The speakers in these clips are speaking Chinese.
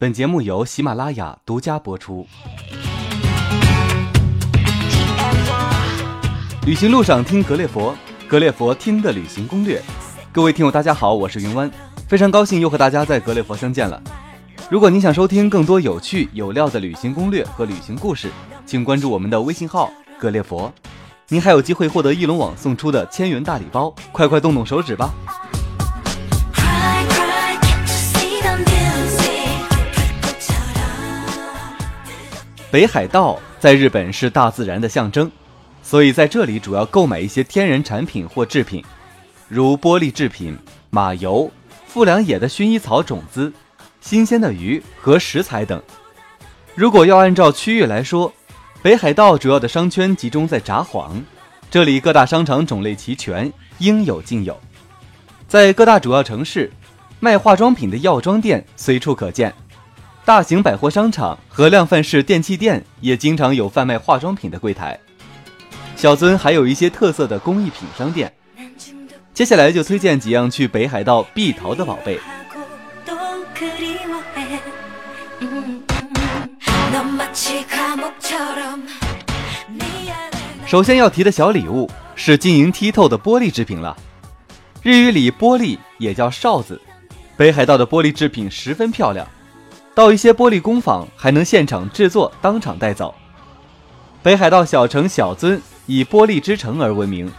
本节目由喜马拉雅独家播出。旅行路上听格列佛，格列佛听的旅行攻略。各位听友，大家好，我是云湾，非常高兴又和大家在格列佛相见了。如果您想收听更多有趣有料的旅行攻略和旅行故事，请关注我们的微信号“格列佛”，您还有机会获得翼龙网送出的千元大礼包，快快动动手指吧！北海道在日本是大自然的象征，所以在这里主要购买一些天然产品或制品，如玻璃制品、马油、富良野的薰衣草种子、新鲜的鱼和食材等。如果要按照区域来说，北海道主要的商圈集中在札幌，这里各大商场种类齐全，应有尽有。在各大主要城市，卖化妆品的药妆店随处可见。大型百货商场和量贩式电器店也经常有贩卖化妆品的柜台。小樽还有一些特色的工艺品商店。接下来就推荐几样去北海道必淘的宝贝。首先要提的小礼物是晶莹剔透的玻璃制品了。日语里玻璃也叫哨子，北海道的玻璃制品十分漂亮。到一些玻璃工坊，还能现场制作，当场带走。北海道小城小樽以玻璃之城而闻名。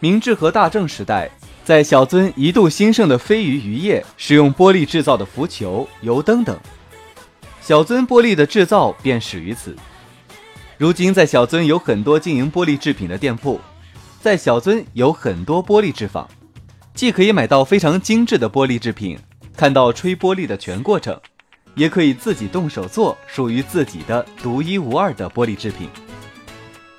明治和大正时代，在小樽一度兴盛的飞鱼渔业，使用玻璃制造的浮球、油灯等。小樽玻璃的制造便始于此。如今，在小樽有很多经营玻璃制品的店铺，在小樽有很多玻璃制坊，既可以买到非常精致的玻璃制品，看到吹玻璃的全过程。也可以自己动手做属于自己的独一无二的玻璃制品。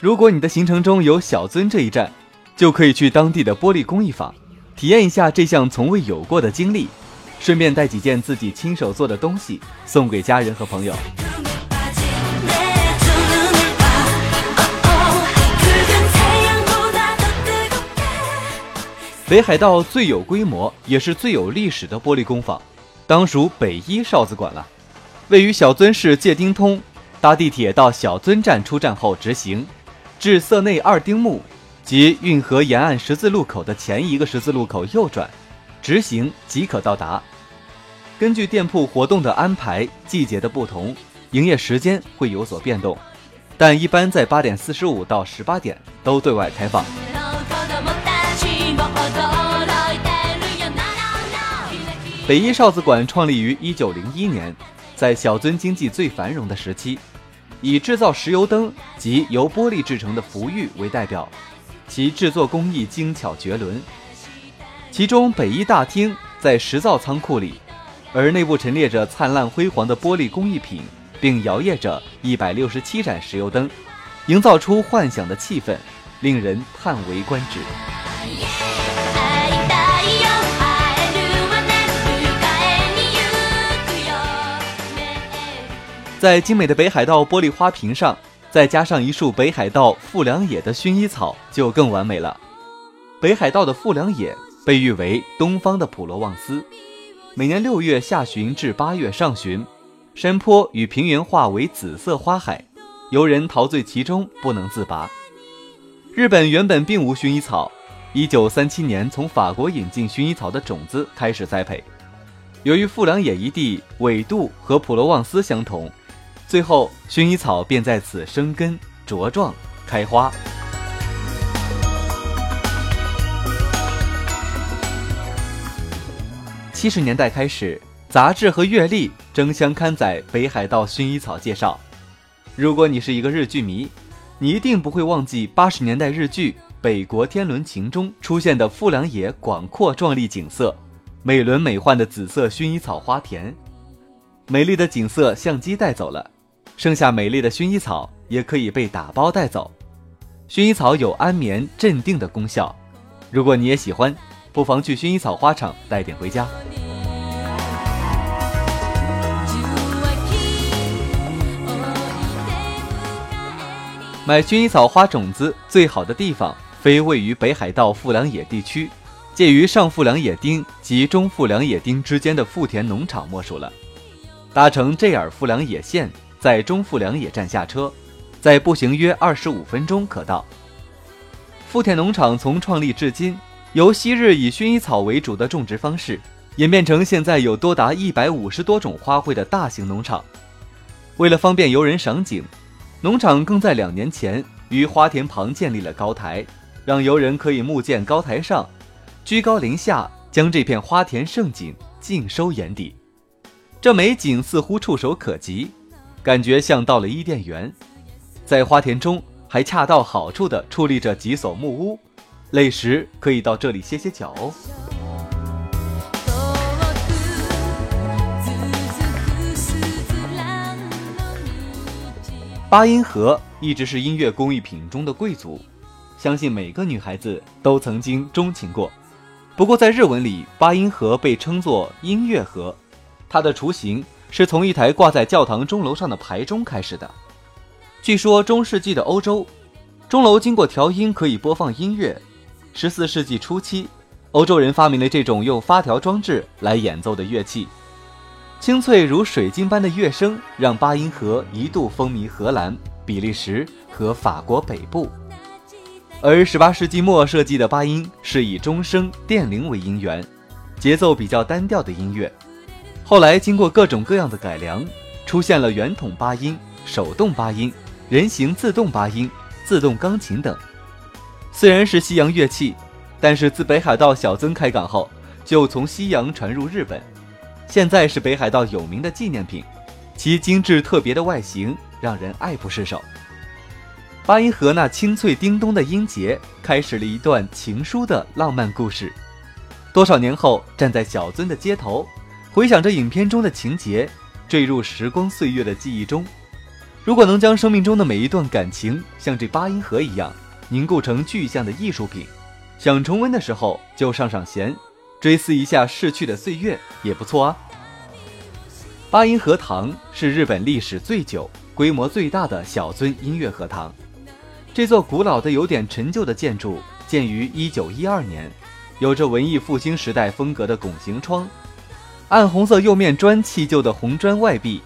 如果你的行程中有小樽这一站，就可以去当地的玻璃工艺坊，体验一下这项从未有过的经历，顺便带几件自己亲手做的东西送给家人和朋友。北海道最有规模也是最有历史的玻璃工坊。当属北一哨子馆了，位于小樽市界町通，搭地铁到小樽站出站后直行，至色内二丁目及运河沿岸十字路口的前一个十字路口右转，直行即可到达。根据店铺活动的安排、季节的不同，营业时间会有所变动，但一般在八点四十五到十八点都对外开放。北一哨子馆创立于一九零一年，在小樽经济最繁荣的时期，以制造石油灯及由玻璃制成的浮玉为代表，其制作工艺精巧绝伦。其中北一大厅在石造仓库里，而内部陈列着灿烂辉煌的玻璃工艺品，并摇曳着一百六十七盏石油灯，营造出幻想的气氛，令人叹为观止。在精美的北海道玻璃花瓶上，再加上一束北海道富良野的薰衣草，就更完美了。北海道的富良野被誉为东方的普罗旺斯，每年六月下旬至八月上旬，山坡与平原化为紫色花海，游人陶醉其中不能自拔。日本原本并无薰衣草，一九三七年从法国引进薰衣草的种子开始栽培，由于富良野一地纬度和普罗旺斯相同。最后，薰衣草便在此生根、茁壮、开花。七十年代开始，杂志和月历争相刊载北海道薰衣草介绍。如果你是一个日剧迷，你一定不会忘记八十年代日剧《北国天伦情》中出现的富良野广阔壮丽景色，美轮美奂的紫色薰衣草花田，美丽的景色相机带走了。剩下美丽的薰衣草也可以被打包带走。薰衣草有安眠镇定的功效，如果你也喜欢，不妨去薰衣草花场带点回家。买薰衣草花种子最好的地方，非位于北海道富良野地区，介于上富良野町及中富良野町之间的富田农场莫属了。搭乘 JR 富良野线，在中富良野站下车，再步行约二十五分钟可到。富田农场从创立至今，由昔日以薰衣草为主的种植方式，演变成现在有多达一百五十多种花卉的大型农场。为了方便游人赏景，农场更在两年前于花田旁建立了高台，让游人可以目见高台上，居高临下将这片花田盛景尽收眼底。这美景似乎触手可及，感觉像到了伊甸园，在花田中。还恰到好处地矗立着几所木屋，累时可以到这里歇歇脚哦。八音盒一直是音乐工艺品中的贵族，相信每个女孩子都曾经钟情过。不过在日文里，八音盒被称作音乐盒，它的雏形是从一台挂在教堂钟楼上的牌钟开始的。据说中世纪的欧洲，钟楼经过调音可以播放音乐。十四世纪初期，欧洲人发明了这种用发条装置来演奏的乐器，清脆如水晶般的乐声让八音盒一度风靡荷兰、比利时和法国北部。而十八世纪末设计的八音是以钟声、电铃为音源，节奏比较单调的音乐。后来经过各种各样的改良，出现了圆筒八音、手动八音。人形自动八音、自动钢琴等，虽然是西洋乐器，但是自北海道小樽开港后，就从西洋传入日本，现在是北海道有名的纪念品。其精致特别的外形让人爱不释手。八音盒那清脆叮咚的音节，开始了一段情书的浪漫故事。多少年后，站在小樽的街头，回想着影片中的情节，坠入时光岁月的记忆中。如果能将生命中的每一段感情像这八音盒一样凝固成具象的艺术品，想重温的时候就上上弦，追思一下逝去的岁月也不错啊。八音盒堂是日本历史最久、规模最大的小樽音乐盒堂。这座古老的、有点陈旧的建筑建于1912年，有着文艺复兴时代风格的拱形窗，暗红色釉面砖砌就的红砖外壁。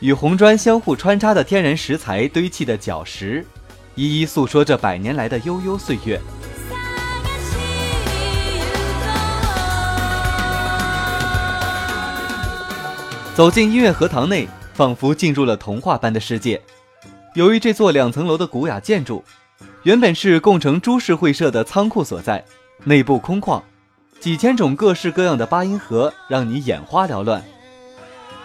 与红砖相互穿插的天然石材堆砌的角石，一一诉说着百年来的悠悠岁月。走进音乐荷塘内，仿佛进入了童话般的世界。由于这座两层楼的古雅建筑，原本是共成株式会社的仓库所在，内部空旷，几千种各式各样的八音盒让你眼花缭乱。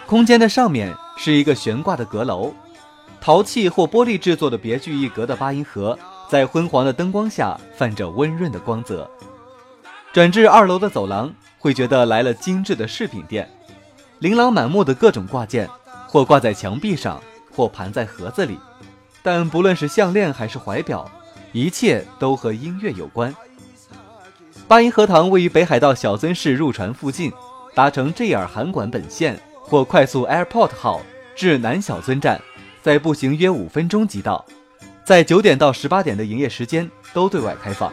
空间的上面。是一个悬挂的阁楼，陶器或玻璃制作的别具一格的八音盒，在昏黄的灯光下泛着温润的光泽。转至二楼的走廊，会觉得来了精致的饰品店，琳琅满目的各种挂件，或挂在墙壁上，或盘在盒子里。但不论是项链还是怀表，一切都和音乐有关。八音盒堂位于北海道小樽市入船附近，搭乘 JR 函馆本线。或快速 Airport 号至南小樽站，再步行约五分钟即到。在九点到十八点的营业时间都对外开放。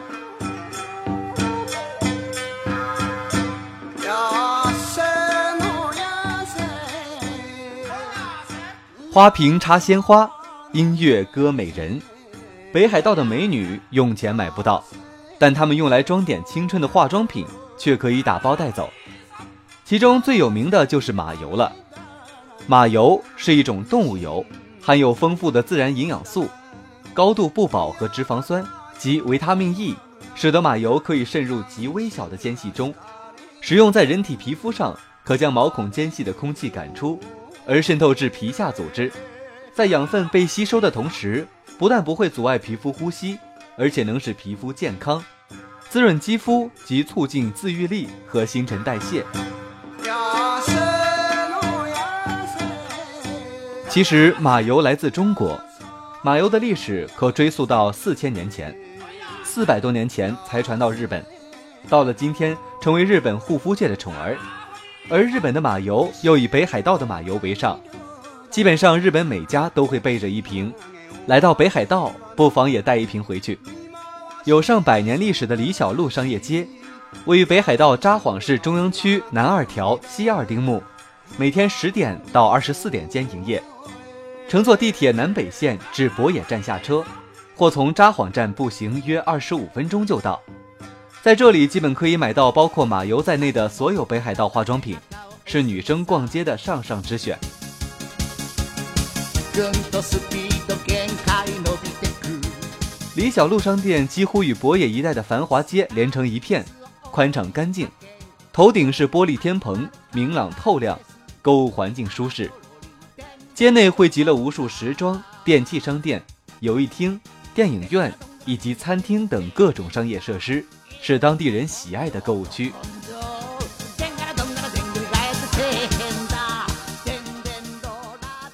花瓶插鲜花，音乐歌美人。北海道的美女用钱买不到，但他们用来装点青春的化妆品却可以打包带走。其中最有名的就是马油了。马油是一种动物油，含有丰富的自然营养素、高度不饱和脂肪酸及维他命 E，使得马油可以渗入极微小的间隙中。使用在人体皮肤上，可将毛孔间隙的空气赶出，而渗透至皮下组织。在养分被吸收的同时，不但不会阻碍皮肤呼吸，而且能使皮肤健康、滋润肌肤及促进自愈力和新陈代谢。其实马油来自中国，马油的历史可追溯到四千年前，四百多年前才传到日本，到了今天成为日本护肤界的宠儿。而日本的马油又以北海道的马油为上，基本上日本每家都会备着一瓶，来到北海道不妨也带一瓶回去。有上百年历史的李小璐商业街，位于北海道札幌市中央区南二条西二丁目。每天十点到二十四点间营业。乘坐地铁南北线至博野站下车，或从札幌站步行约二十五分钟就到。在这里，基本可以买到包括马油在内的所有北海道化妆品，是女生逛街的上上之选。李小璐商店几乎与博野一带的繁华街连成一片，宽敞干净，头顶是玻璃天棚，明朗透亮，购物环境舒适。街内汇集了无数时装、电器商店、游艺厅、电影院以及餐厅等各种商业设施，是当地人喜爱的购物区。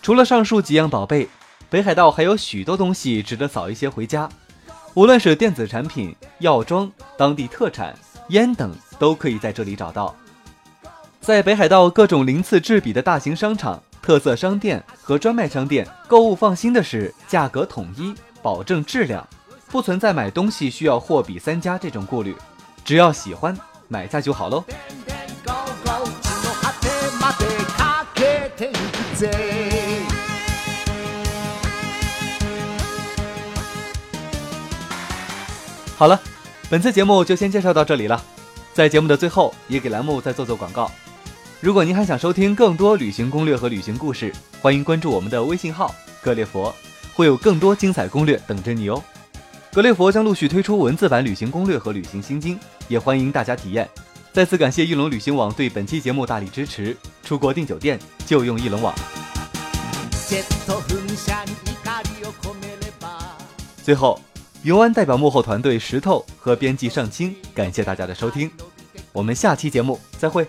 除了上述几样宝贝，北海道还有许多东西值得扫一些回家。无论是电子产品、药妆、当地特产、烟等，都可以在这里找到。在北海道各种鳞次栉比的大型商场、特色商店和专卖商店，购物放心的是价格统一，保证质量，不存在买东西需要货比三家这种顾虑。只要喜欢，买下就好喽。好了，本次节目就先介绍到这里了。在节目的最后，也给栏目再做做广告。如果您还想收听更多旅行攻略和旅行故事，欢迎关注我们的微信号“格列佛”，会有更多精彩攻略等着你哦。格列佛将陆续推出文字版旅行攻略和旅行心经，也欢迎大家体验。再次感谢翼龙旅行网对本期节目大力支持。出国订酒店就用翼龙网。最后。尤安代表幕后团队石头和编辑上清，感谢大家的收听，我们下期节目再会。